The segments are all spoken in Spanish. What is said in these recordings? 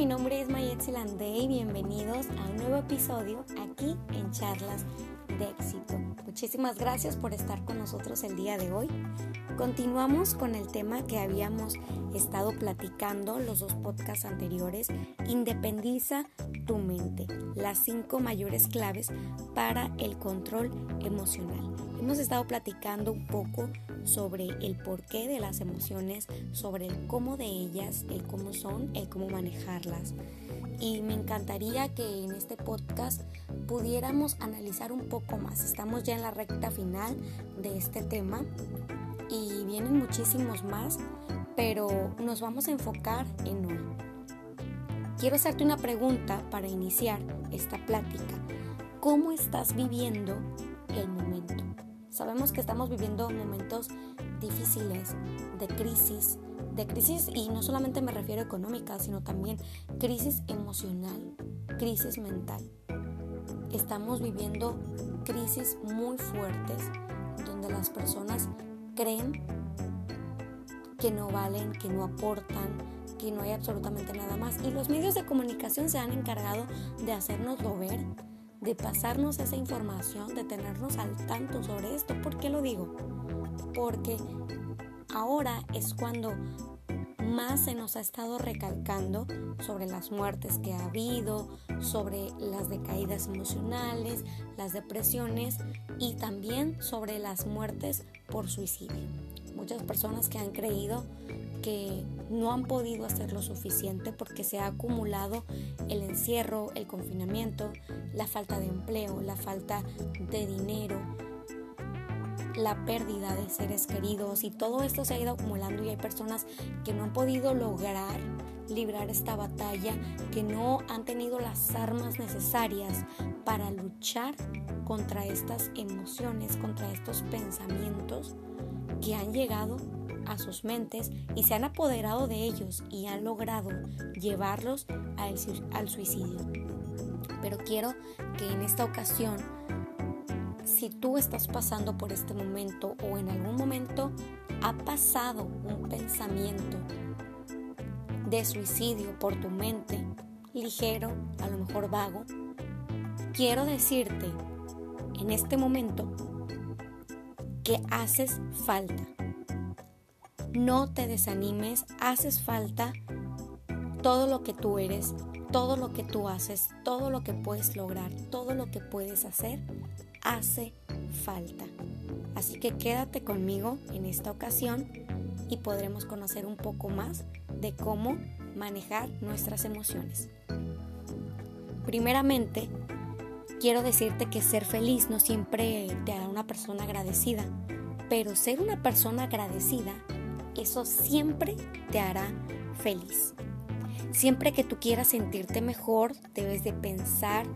mi nombre es Mayet Silandé y bienvenidos a un nuevo episodio aquí en Charlas de Éxito. Muchísimas gracias por estar con nosotros el día de hoy. Continuamos con el tema que habíamos estado platicando los dos podcasts anteriores, Independiza tu mente, las cinco mayores claves para el control emocional. Hemos estado platicando un poco sobre el porqué de las emociones, sobre el cómo de ellas, el cómo son, el cómo manejarlas. Y me encantaría que en este podcast pudiéramos analizar un poco más. Estamos ya en la recta final de este tema y vienen muchísimos más, pero nos vamos a enfocar en hoy. Quiero hacerte una pregunta para iniciar esta plática. ¿Cómo estás viviendo? Sabemos que estamos viviendo momentos difíciles, de crisis, de crisis y no solamente me refiero a económica, sino también crisis emocional, crisis mental. Estamos viviendo crisis muy fuertes donde las personas creen que no valen, que no aportan, que no hay absolutamente nada más. Y los medios de comunicación se han encargado de hacernoslo ver de pasarnos esa información, de tenernos al tanto sobre esto. ¿Por qué lo digo? Porque ahora es cuando más se nos ha estado recalcando sobre las muertes que ha habido, sobre las decaídas emocionales, las depresiones y también sobre las muertes por suicidio. Muchas personas que han creído que no han podido hacer lo suficiente porque se ha acumulado el encierro, el confinamiento, la falta de empleo, la falta de dinero, la pérdida de seres queridos y todo esto se ha ido acumulando y hay personas que no han podido lograr librar esta batalla, que no han tenido las armas necesarias para luchar contra estas emociones, contra estos pensamientos que han llegado a sus mentes y se han apoderado de ellos y han logrado llevarlos al, suicidio. Pero quiero que en esta ocasión, si tú estás pasando por este momento o en algún momento ha pasado un pensamiento de suicidio por tu mente, ligero, a lo mejor vago, quiero decirte en este momento que haces falta. No te desanimes, haces falta todo lo que tú eres, todo lo que tú haces, todo lo que puedes lograr, todo lo que puedes hacer, hace falta. Así que quédate conmigo en esta ocasión y podremos conocer un poco más de cómo manejar nuestras emociones. Primeramente, quiero decirte que ser feliz no siempre te hará una persona agradecida, pero ser una persona agradecida eso siempre te hará feliz. Siempre que tú quieras sentirte mejor, debes de pensar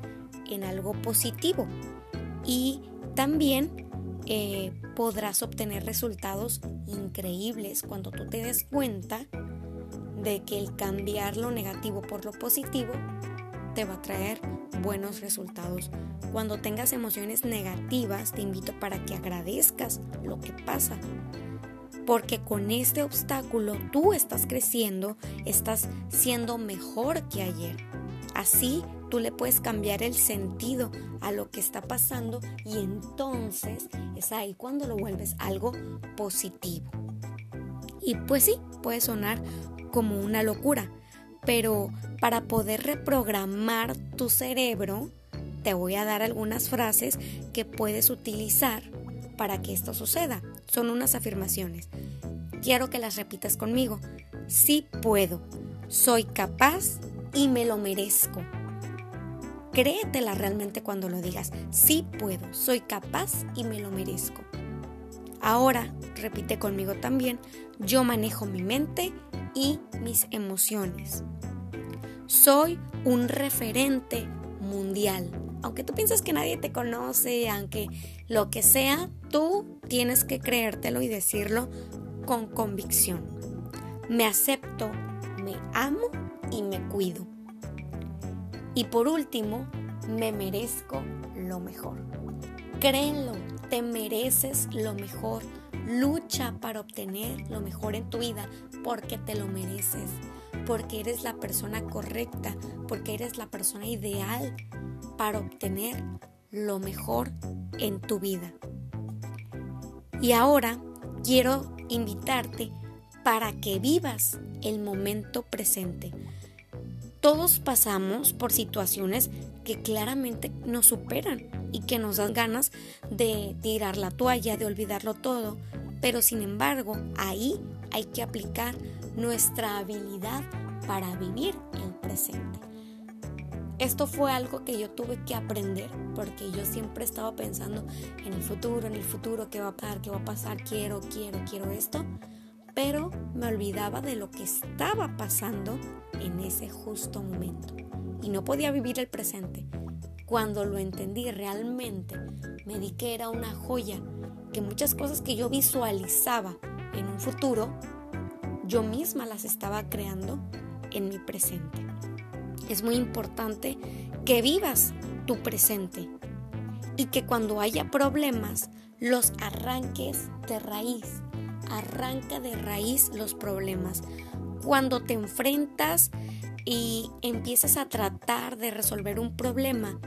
en algo positivo y también eh, podrás obtener resultados increíbles cuando tú te des cuenta de que el cambiar lo negativo por lo positivo te va a traer buenos resultados. Cuando tengas emociones negativas, te invito para que agradezcas lo que pasa, porque con este obstáculo tú estás creciendo, estás siendo mejor que ayer. Así tú le puedes cambiar el sentido a lo que está pasando y entonces es ahí cuando lo vuelves algo positivo. Y pues sí, puede sonar como una locura, pero para poder reprogramar tu cerebro, te voy a dar algunas frases que puedes utilizar para que esto suceda. Son unas afirmaciones. Quiero que las repitas conmigo. Sí puedo, soy capaz y me lo merezco. Créetela realmente cuando lo digas. Sí puedo, soy capaz y me lo merezco. Ahora, repite conmigo también, yo manejo mi mente y mis emociones. Soy un referente mundial aunque tú pienses que nadie te conoce, aunque lo que sea, tú tienes que creértelo y decirlo con convicción. Me acepto, me amo y me cuido. Y por último, me merezco lo mejor. Créelo, te mereces lo mejor. Lucha para obtener lo mejor en tu vida porque te lo mereces. porque eres la persona correcta, porque eres la persona ideal para obtener lo mejor en tu vida. Y ahora quiero invitarte para que vivas el momento presente. Todos pasamos por situaciones que claramente nos superan y que nos dan ganas de tirar la toalla, de olvidarlo todo, pero sin embargo ahí hay que aplicar nuestra habilidad para vivir el presente. Esto fue algo que yo tuve que aprender porque yo siempre estaba pensando en el futuro, en el futuro, qué va a pasar, qué va a pasar, quiero, quiero, quiero esto, pero me olvidaba de lo que estaba pasando en ese justo momento y no podía vivir el presente. Cuando lo entendí realmente, me di que era una joya, que muchas cosas que yo visualizaba en un futuro, yo misma las estaba creando en mi presente. Es muy importante que vivas tu presente y que cuando haya problemas los arranques de raíz. Arranca de raíz los problemas. Cuando te enfrentas y empiezas a tratar de resolver un problema,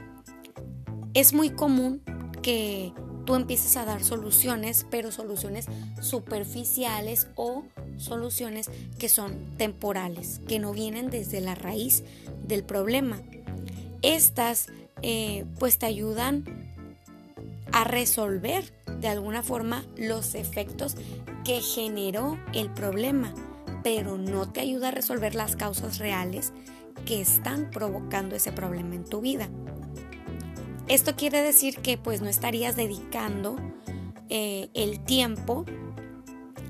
es muy común que tú empieces a dar soluciones, pero soluciones superficiales o soluciones que son temporales, que no vienen desde la raíz del problema. Estas eh, pues te ayudan a resolver de alguna forma los efectos que generó el problema, pero no te ayuda a resolver las causas reales que están provocando ese problema en tu vida. Esto quiere decir que pues no estarías dedicando eh, el tiempo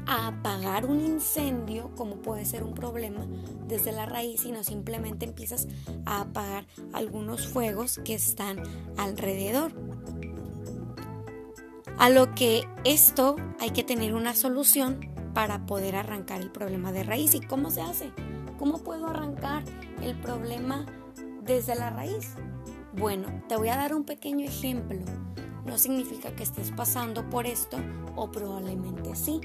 a apagar un incendio, como puede ser un problema, desde la raíz, sino simplemente empiezas a apagar algunos fuegos que están alrededor. A lo que esto hay que tener una solución para poder arrancar el problema de raíz. ¿Y cómo se hace? ¿Cómo puedo arrancar el problema desde la raíz? Bueno, te voy a dar un pequeño ejemplo. No significa que estés pasando por esto o probablemente sí,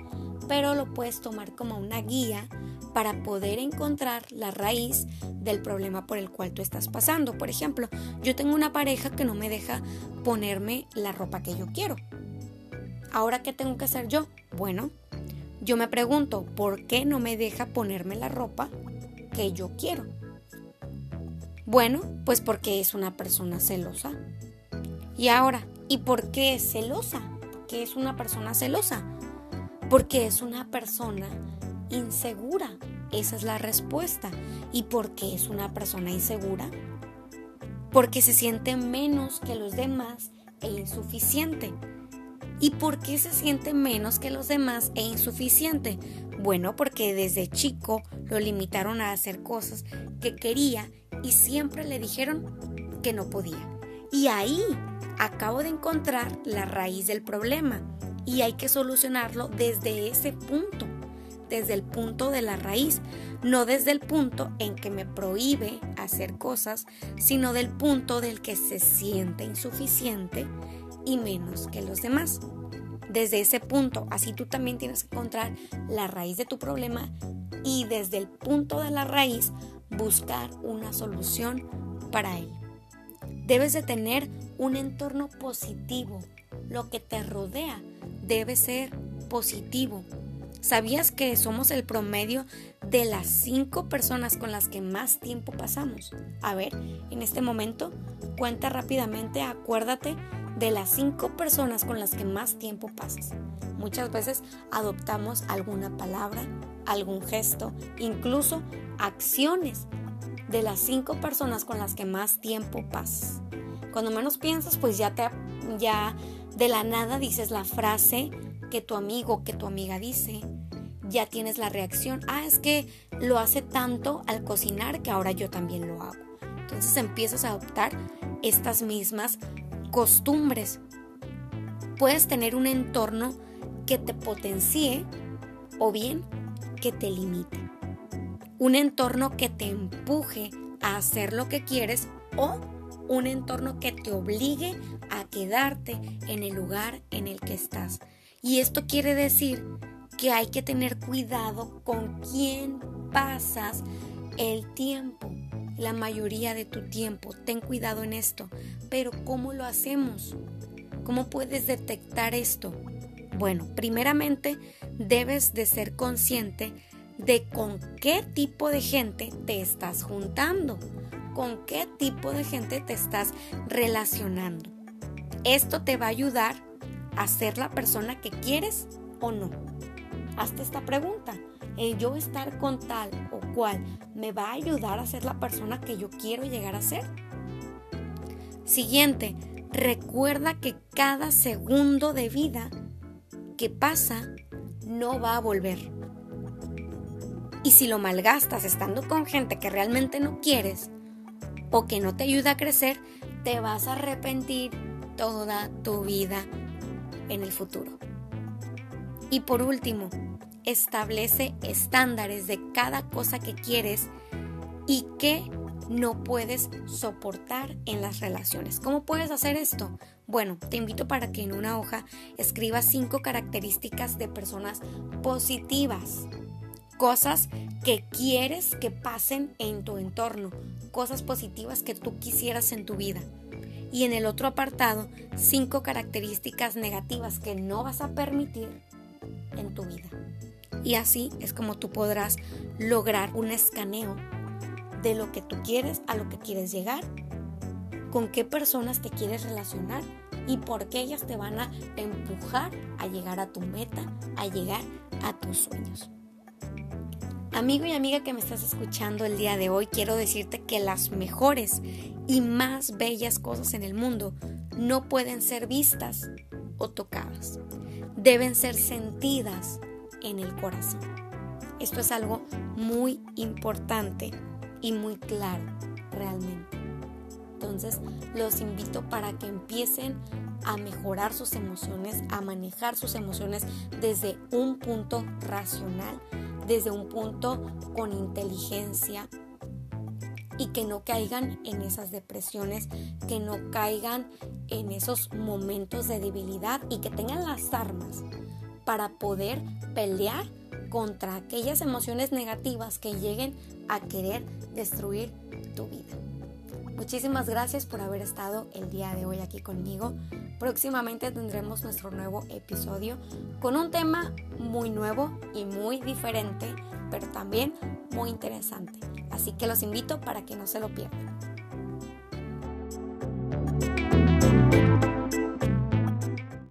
pero lo puedes tomar como una guía para poder encontrar la raíz del problema por el cual tú estás pasando. Por ejemplo, yo tengo una pareja que no me deja ponerme la ropa que yo quiero. Ahora, ¿qué tengo que hacer yo? Bueno, yo me pregunto, ¿por qué no me deja ponerme la ropa que yo quiero? Bueno, pues porque es una persona celosa. Y ahora, ¿y por qué es celosa? ¿Por qué es una persona celosa? Porque es una persona insegura. Esa es la respuesta. ¿Y por qué es una persona insegura? Porque se siente menos que los demás e insuficiente. ¿Y por qué se siente menos que los demás e insuficiente? Bueno, porque desde chico lo limitaron a hacer cosas que quería y siempre le dijeron que no podía. Y ahí acabo de encontrar la raíz del problema y hay que solucionarlo desde ese punto, desde el punto de la raíz, no desde el punto en que me prohíbe hacer cosas, sino del punto del que se siente insuficiente y menos que los demás. Desde ese punto, así tú también tienes que encontrar la raíz de tu problema y desde el punto de la raíz buscar una solución para él. Debes de tener un entorno positivo. Lo que te rodea debe ser positivo. ¿Sabías que somos el promedio de las cinco personas con las que más tiempo pasamos? A ver, en este momento, cuenta rápidamente, acuérdate de las cinco personas con las que más tiempo pasas. Muchas veces adoptamos alguna palabra, algún gesto, incluso acciones de las cinco personas con las que más tiempo pasas. Cuando menos piensas, pues ya te ya de la nada dices la frase que tu amigo, que tu amiga dice. Ya tienes la reacción. Ah, es que lo hace tanto al cocinar que ahora yo también lo hago. Entonces empiezas a adoptar estas mismas costumbres. Puedes tener un entorno que te potencie o bien que te limite. Un entorno que te empuje a hacer lo que quieres o un entorno que te obligue a quedarte en el lugar en el que estás. Y esto quiere decir que hay que tener cuidado con quién pasas El tiempo, la mayoría de tu tiempo, ten cuidado en esto. Pero ¿cómo lo hacemos? ¿Cómo puedes detectar esto? Bueno, primeramente debes de ser consciente de con qué tipo de gente te estás juntando, con qué tipo de gente te estás relacionando. Esto te va a ayudar a ser la persona que quieres o no. Hazte esta pregunta. ¿El yo estar con tal o cual me va a ayudar a ser la persona que yo quiero llegar a ser? Siguiente, recuerda que cada segundo de vida que pasa no va a volver. Y si lo malgastas estando con gente que realmente no quieres o que no te ayuda a crecer, te vas a arrepentir toda tu vida en el futuro. Y por último, establece estándares de cada cosa que quieres y que no puedes soportar en las relaciones. ¿Cómo puedes hacer esto? Bueno, te invito para que en una hoja escribas cinco características de personas positivas. Cosas que quieres que pasen en tu entorno, cosas positivas que tú quisieras en tu vida. Y en el otro apartado, cinco características negativas que no vas a permitir en tu vida. Y así es como tú podrás lograr un escaneo de lo que tú quieres a lo que quieres llegar, con qué personas te quieres relacionar y por qué ellas te van a empujar a llegar a tu meta, a llegar a tus sueños. Amigo y amiga que me estás escuchando el día de hoy, quiero decirte que las mejores y más bellas cosas en el mundo no pueden ser vistas o tocadas. Deben ser sentidas en el corazón. Esto es algo muy importante y muy claro realmente. Entonces los invito para que empiecen a mejorar sus emociones, a manejar sus emociones desde un punto racional, desde un punto con inteligencia y que no caigan en esas depresiones, que no caigan en esos momentos de debilidad y que tengan las armas para poder pelear contra aquellas emociones negativas que lleguen a querer destruir tu vida. Muchísimas gracias por haber estado el día de hoy aquí conmigo. Próximamente tendremos nuestro nuevo episodio con un tema muy nuevo y muy diferente, pero también muy interesante. Así que los invito para que no se lo pierdan.